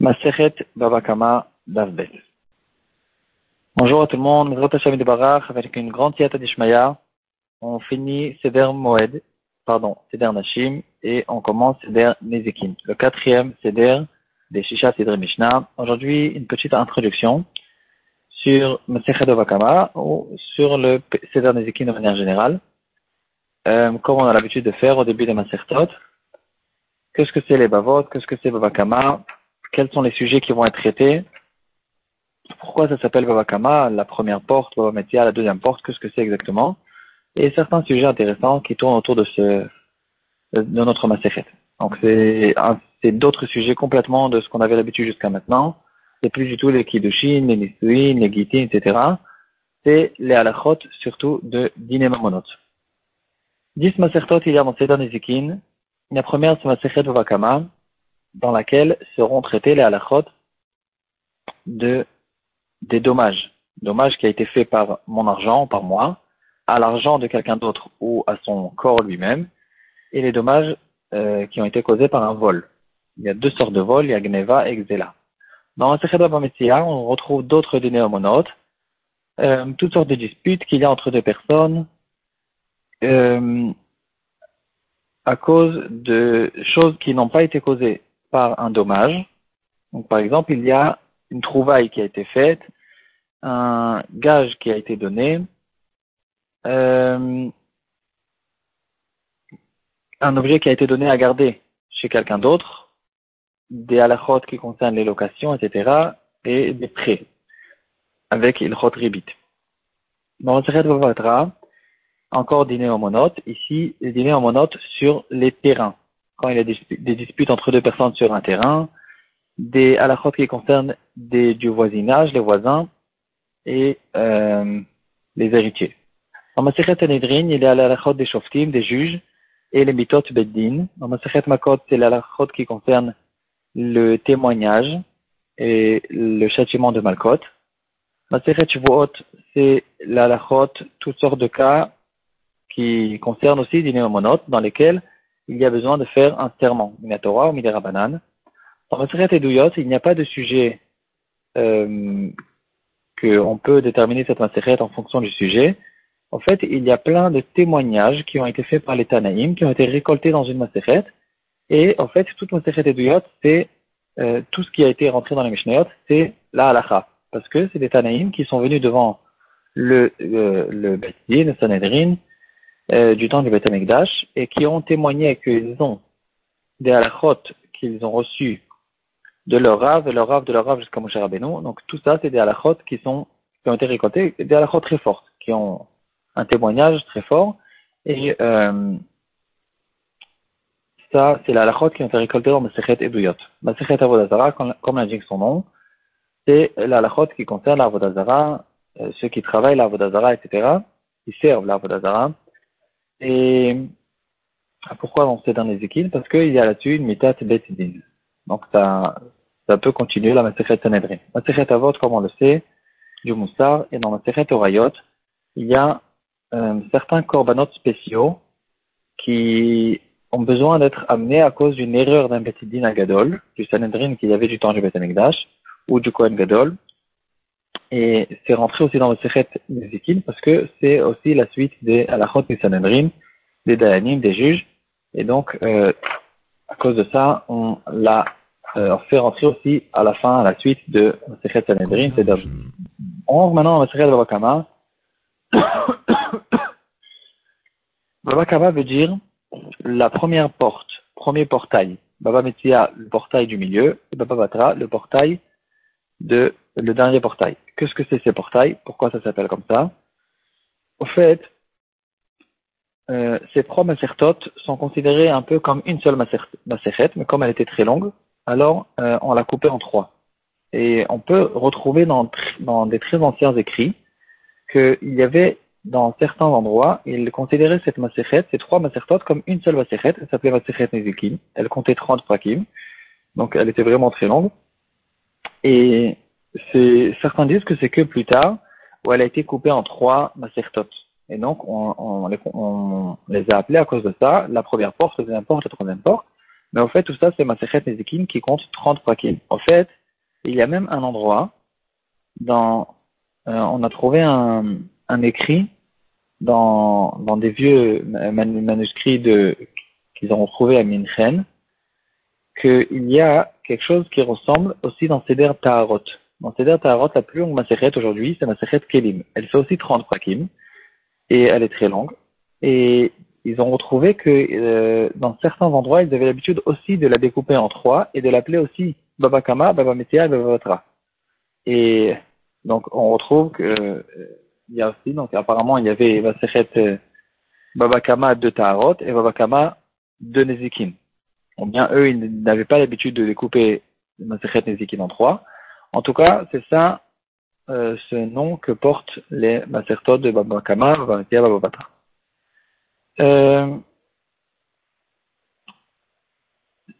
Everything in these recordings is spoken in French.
Maseret Babakama Davbet. Bonjour à tout le monde, avec une grande tiata d'Ishmaya. On finit Seder Moed, pardon, Seder Nashim, et on commence Seder Nezikin, le quatrième Seder des Shisha Seder Mishnah. Aujourd'hui, une petite introduction sur Maseret Babakama ou sur le Seder Nezikin de manière générale, euh, comme on a l'habitude de faire au début de Masertot. Qu'est-ce que c'est les Bavot, qu'est-ce que c'est Babakama, quels sont les sujets qui vont être traités, pourquoi ça s'appelle Babakama, la première porte, Babametia, la deuxième porte, qu'est-ce que c'est exactement, et certains sujets intéressants qui tournent autour de ce, de notre Masechet. Donc c'est, c'est d'autres sujets complètement de ce qu'on avait l'habitude jusqu'à maintenant. C'est plus du tout les Kiddushin, les Nisuin, les Gitin, etc. C'est les halachot, surtout de Dinemamonot. Dix Masertot il y a dans Seder Nezikin. La première, c'est Masechet Babakama, dans laquelle seront traités les halachot de, des dommages. Dommages qui a été fait par mon argent, par moi, à l'argent de quelqu'un d'autre ou à son corps lui-même, et les dommages euh, qui ont été causés par un vol. Il y a deux sortes de vols, il y a Gneva et Xela. Dans la on retrouve d'autres dinéomonotes, euh, toutes sortes de disputes qu'il y a entre deux personnes, euh, à cause de choses qui n'ont pas été causées par un dommage. Donc, par exemple, il y a une trouvaille qui a été faite, un gage qui a été donné, euh, un objet qui a été donné à garder chez quelqu'un d'autre, des halachot qui concernent les locations, etc., et des prêts avec ilchot ribit. Encore dîner en monote, ici, dîner en monote sur les terrains quand il y a des, disputes entre deux personnes sur un terrain, des halachot qui concernent du voisinage, les voisins et euh, les héritiers. En Masechet Anedrin, il y a l'halachot des shoftim, des juges, et les mitot beddin. En Masechet Makot, c'est l'halachot qui concerne le témoignage et le châtiment de Malkot. Masechet Shavuot, c'est l'halachot, toutes sortes de cas qui concernent aussi des néomonotes, dans lesquels il y a besoin de faire un serment, Torah ou Midera Dans Maseret Eduyot, il n'y a pas de sujet euh, qu'on peut déterminer cette Maseret en fonction du sujet. En fait, il y a plein de témoignages qui ont été faits par les Tanaïm, qui ont été récoltés dans une Maseret. Et en fait, toute Maseret Eduyot, c'est euh, tout ce qui a été rentré dans les Mishnayot, c'est la halacha. Parce que c'est des Tanaïm qui sont venus devant le, euh, le le Sanhedrin, euh, du temps du Beth Amikdash et qui ont témoigné qu'ils ont des halachot qu'ils ont reçus de leur rave, de leur rave, de leur rave jusqu'à Moshe Rabbeinu. Donc tout ça, c'est des halachot qui sont ont été récoltés, des halachot très fortes, qui ont un témoignage très fort. Et euh, ça, c'est la halachot qui ont été récoltées dans Masechet Eduyot. Masechet Avodazara, comme l'indique son nom, c'est la qui concerne l'Avodazara, euh, ceux qui travaillent l'Avodazara, etc., qui servent l'Avodazara, et pourquoi on sait dans les équipes Parce qu'il y a là-dessus une mitat betidin. Donc ça, ça peut continuer la Masechet Sanhedrin. Masechet Avot, comme on le sait, du Moussar, et dans Masechet Orayot, il y a euh, certains korbanot spéciaux qui ont besoin d'être amenés à cause d'une erreur d'un betidin à Gadol, du Sanhedrin qu'il y avait du temps du Bet ou du Kohen Gadol, et c'est rentré aussi dans le Sechet Nezikin parce que c'est aussi la suite des Alachot Sanhedrin, des Dayanim, des juges. Et donc, euh, à cause de ça, on l'a euh, fait rentrer aussi à la fin, à la suite de Sechet Sanhedrin. C'est on rentre maintenant dans le Sechet Babakama. Babakama veut dire la première porte, premier portail. Baba Metzia, le portail du milieu, et Baba Batra, le portail de le dernier portail. Qu'est-ce que c'est ces portails? Pourquoi ça s'appelle comme ça? Au fait, euh, ces trois macertotes sont considérées un peu comme une seule macéchet, mais comme elle était très longue, alors euh, on l'a coupée en trois. Et on peut retrouver dans, dans des très anciens écrits qu'il y avait dans certains endroits, ils considéraient cette macéchet, ces trois macertotes, comme une seule macéchet. Elle s'appelait macéchet Nezikim. Elle comptait 30 prakim. Donc elle était vraiment très longue. Et certains disent que c'est que plus tard où elle a été coupée en trois masertot. Et donc, on, les, a appelés à cause de ça, la première porte, la deuxième porte, la troisième porte. Mais en fait, tout ça, c'est Masechet Nezikin qui compte 30 prakim. En fait, il y a même un endroit dans, euh, on a trouvé un, écrit dans, des vieux manuscrits qu'ils ont trouvé à Minchen, qu'il y a quelque chose qui ressemble aussi dans Seder Taharot. Dans Seder Taharot, la plus longue Masechet aujourd'hui, c'est Masechet Kelim. Elle fait aussi 30 prakim, et elle est très longue. Et ils ont retrouvé que euh, dans certains endroits, ils avaient l'habitude aussi de la découper en trois et de l'appeler aussi Baba Kama, Baba Metia et Baba Vatra. Et donc on retrouve que euh, il y a aussi, donc apparemment il y avait Masechet euh, Baba Kama de Taharot et Baba Kama de Nezikin. Bien eux, ils n'avaient pas l'habitude de découper Masechet Nezikin en trois. En tout cas, c'est ça euh, ce nom que portent les Masertot de Baba Kama, Baba Metia, Baba Vatra. Euh,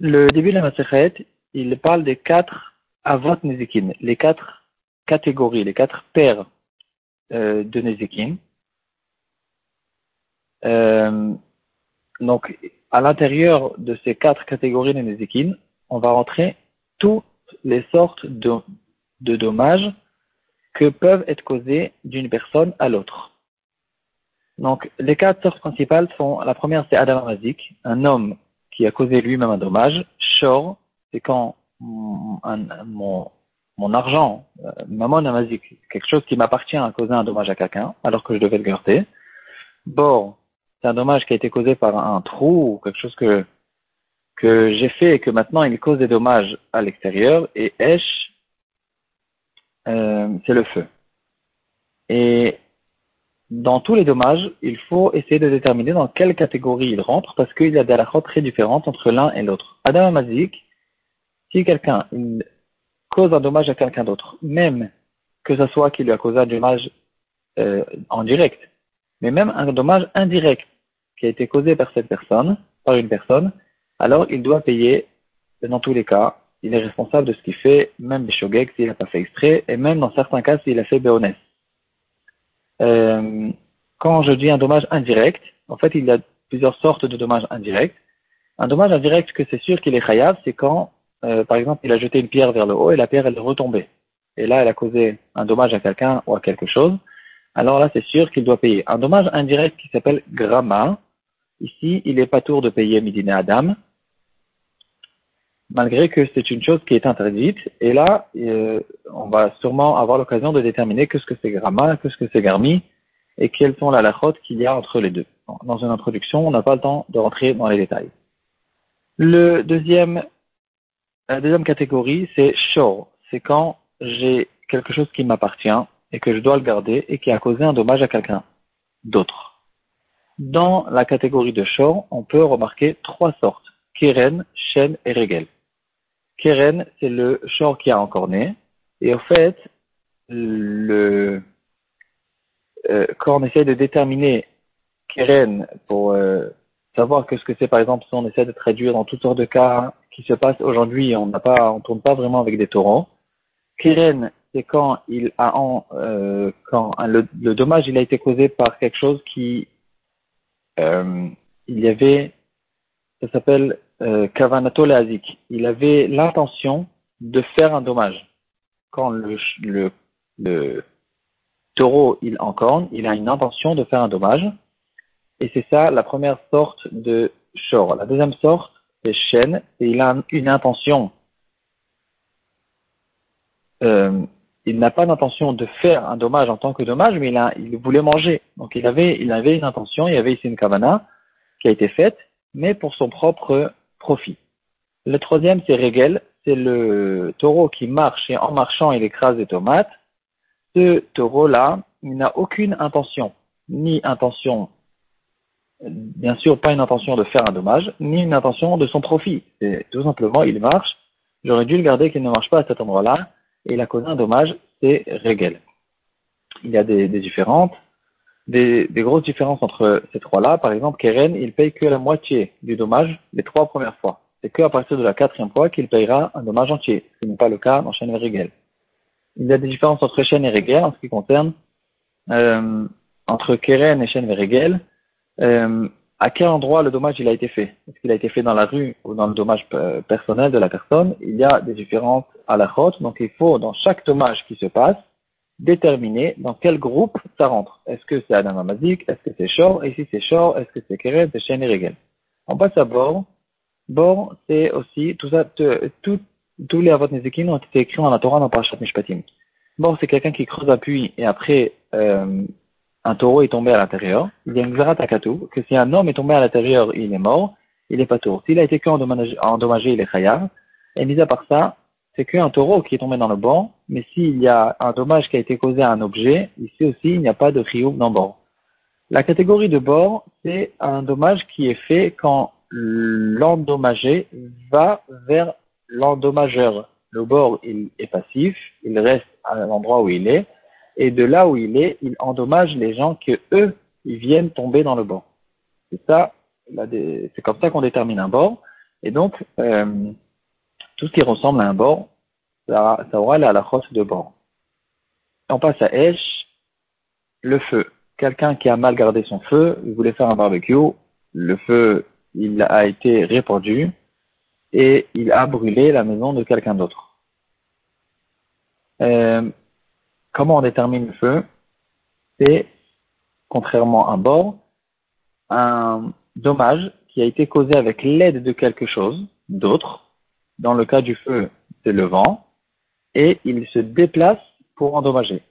le début de la Masechet, il parle des quatre avot Nezikin, les quatre catégories, les quatre paires euh, de Nezikin. Donc, à l'intérieur de ces quatre catégories de Nezikin, on va rentrer toutes les sortes de, de dommages que peuvent être causés d'une personne à l'autre. Donc, les quatre sortes principales sont, la première c'est Adam Amazik, un homme qui a causé lui-même un dommage. Shor, c'est quand mon, mon, argent, euh, Mammon Amazik, quelque chose qui m'appartient a causé un dommage à quelqu'un, alors que je devais le garder. Bor, c'est un dommage qui a été causé par un trou ou quelque chose que, que j'ai fait et que maintenant il cause des dommages à l'extérieur. Et Esh, euh, c'est le feu. Et dans tous les dommages, il faut essayer de déterminer dans quelle catégorie il rentre parce qu'il y a des halachot très différentes entre l'un et l'autre. Adam Amazik, si quelqu'un cause un dommage à quelqu'un d'autre, même que ce soit qu'il lui a causé un dommage euh, en direct, mais même un dommage indirect qui a été causé par cette personne, par une personne, alors il doit payer dans tous les cas. Il est responsable de ce qu'il fait, même Bishogek s'il n'a pas fait exprès, et même dans certains cas s'il a fait Béonès. Euh, quand je dis un dommage indirect, en fait, il y a plusieurs sortes de dommages indirects. Un dommage indirect que c'est sûr qu'il est chayav, c'est quand, euh, par exemple, il a jeté une pierre vers le haut et la pierre elle est retombée. Et là, elle a causé un dommage à quelqu'un ou à quelque chose. Alors là, c'est sûr qu'il doit payer. Un dommage indirect qui s'appelle gramma. Ici, il n'est pas tour de payer Midine Adam, malgré que c'est une chose qui est interdite. Et là, euh, on va sûrement avoir l'occasion de déterminer qu'est-ce que c'est Gramma, qu'est-ce que c'est Garmi, et quelles sont la lachotes qu'il y a entre les deux. Dans une introduction, on n'a pas le temps de rentrer dans les détails. Le deuxième, la deuxième catégorie, c'est shore. C'est quand j'ai quelque chose qui m'appartient et que je dois le garder et qui a causé un dommage à quelqu'un d'autre. Dans la catégorie de shore, on peut remarquer trois sortes. Keren, Shen et Regel. Keren, c'est le short qui a encore né. Et au fait, le, euh, quand on essaie de déterminer Keren pour euh, savoir que ce que c'est, par exemple, si on essaie de traduire dans toutes sortes de cas qui se passent aujourd'hui, on n'a pas, on tourne pas vraiment avec des torrents. Keren, c'est quand il a en, euh, quand le, le, dommage il a été causé par quelque chose qui, euh, il y avait, ça s'appelle euh, Kavanato Azik. Il avait l'intention de faire un dommage. Quand le, le, le taureau il encorne, il a une intention de faire un dommage. Et c'est ça la première sorte de shor. La deuxième sorte, c'est chêne, et il a une intention. Euh, il n'a pas l'intention de faire un dommage en tant que dommage, mais il, a, il voulait manger. Donc il avait, une intention, il y avait ici une kavana qui a été faite, mais pour son propre profit. Le troisième, c'est Regel, c'est le taureau qui marche et en marchant, il écrase des tomates. Ce taureau-là, il n'a aucune intention, ni intention, bien sûr pas une intention de faire un dommage, ni une intention de son profit. Tout simplement, il marche, j'aurais dû le garder qu'il ne marche pas à cet endroit-là, et il a causé un dommage, c'est Regel. Il y a des, différentes, des, grosses différences entre ces trois-là. Par exemple, Keren, il paye que la moitié du dommage les trois premières fois. C'est qu'à partir de la quatrième fois qu'il payera un dommage entier, ce n'est pas le cas dans Shen et Regel. Il y a des différences entre Shen et Regel en ce qui concerne euh, entre Keren et Shen et Regel. Euh, à quel endroit le dommage il a été fait? Est-ce qu'il a été fait dans la rue ou dans le dommage personnel de la personne? Il y a des différences à la route, donc il faut, dans chaque dommage qui se passe, déterminer dans quel groupe ça rentre. Est-ce que c'est Adam Amazik? Est-ce que c'est Shor Et si c'est Shor, est-ce que c'est Keret, c'est Shen et On passe à Bor. Bor, c'est aussi, tout ça, tous les Avot Nezikin ont été écrits dans la Torah dans Parashat Mishpatim. Bor, c'est quelqu'un qui creuse un puits et après, euh, un taureau est tombé à l'intérieur, il y a une Akatu, que si un homme est tombé à l'intérieur, il est mort, il est pas tour. S'il a été qu'endommagé, endommagé, il est chayav. Et mis à part ça, c'est qu'un taureau qui est tombé dans le banc, mais s'il y a un dommage qui a été causé à un objet, ici aussi, il n'y a pas de rioub dans bord. La catégorie de bord, c'est un dommage qui est fait quand l'endommagé va vers l'endommageur. Le bord, il est passif, il reste à l'endroit où il est, et de là où il est, il endommage les gens que eux, ils viennent tomber dans le bord. C'est ça, c'est comme ça qu'on détermine un bord. Et donc, euh, tout ce qui ressemble à un bord, ça, aura la halachos de bord. On passe à Esh, le feu. Quelqu'un qui a mal gardé son feu, il voulait faire un barbecue, le feu, il a été répandu et il a brûlé la maison de quelqu'un d'autre. Euh, Comment on détermine le feu C'est, contrairement à un bord, un dommage qui a été causé avec l'aide de quelque chose d'autre. Dans le cas du feu, c'est le vent, et il se déplace pour endommager.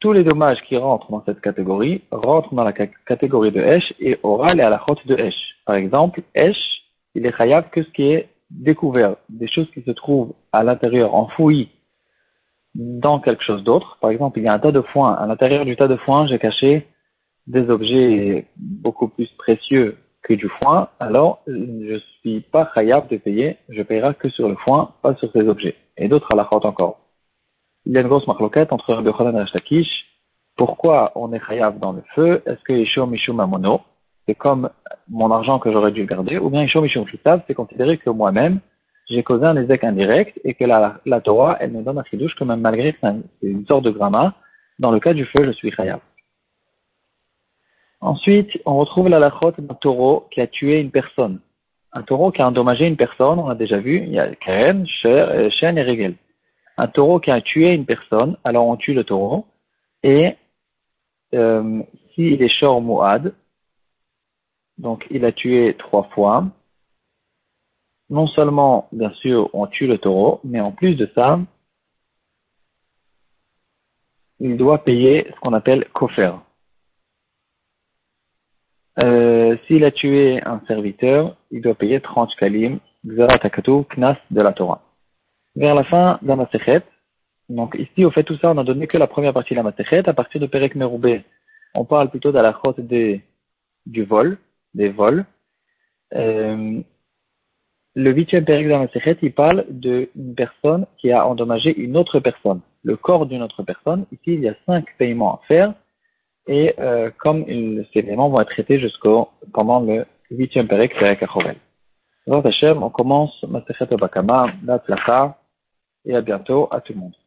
Tous les dommages qui rentrent dans cette catégorie rentrent dans la catégorie de Esh et à la de Esh. Par exemple, Esh, il est khayab que ce qui est découvert, des choses qui se trouvent à l'intérieur enfouies dans quelque chose d'autre. Par exemple, il y a un tas de foin. À l'intérieur du tas de foin, j'ai caché des objets beaucoup plus précieux que du foin. Alors, je suis pas khayab de payer. Je payerai que sur le foin, pas sur ces objets. Et d'autres à la encore. Il y a une grosse marloquette entre Rabbi Chodan et Ashtakish. Pourquoi on est khayab dans le feu? Est-ce que Ishom Mishum Mamono C'est comme mon argent que j'aurais dû garder. Ou bien Ishom Mishum Shutav, c'est considéré que moi-même, j'ai causé un ézec indirect et que la, la Torah, elle me donne un chidouche que même malgré une sorte de gramma, dans le cas du feu, je suis chayav. Ensuite, on retrouve la lachot d'un taureau qui a tué une personne. Un taureau qui a endommagé une personne, on a déjà vu, il y a Karen, Shen et Regel. Un taureau qui a tué une personne, alors on tue le taureau, et euh, s'il est short muad, donc il a tué trois fois, non seulement, bien sûr, on tue le taureau, mais en plus de ça, il doit payer ce qu'on appelle kofer. Euh, S'il a tué un serviteur, il doit payer 30 kalim, xeratakatu, knas de la Torah. Vers la fin de la Masechet, donc ici, au fait, tout ça, on n'a donné que la première partie de la Masechet. À partir de Perek Meroubé, on parle plutôt de la chute du vol, des vols. Euh, le huitième périgraphe de il parle d'une personne qui a endommagé une autre personne, le corps d'une autre personne. Ici, il y a cinq paiements à faire. Et euh, comme ces paiements vont être traités jusqu'au pendant le huitième péric, Pérec Achovel. on commence Masechet Bakama, la et à bientôt à tout le monde.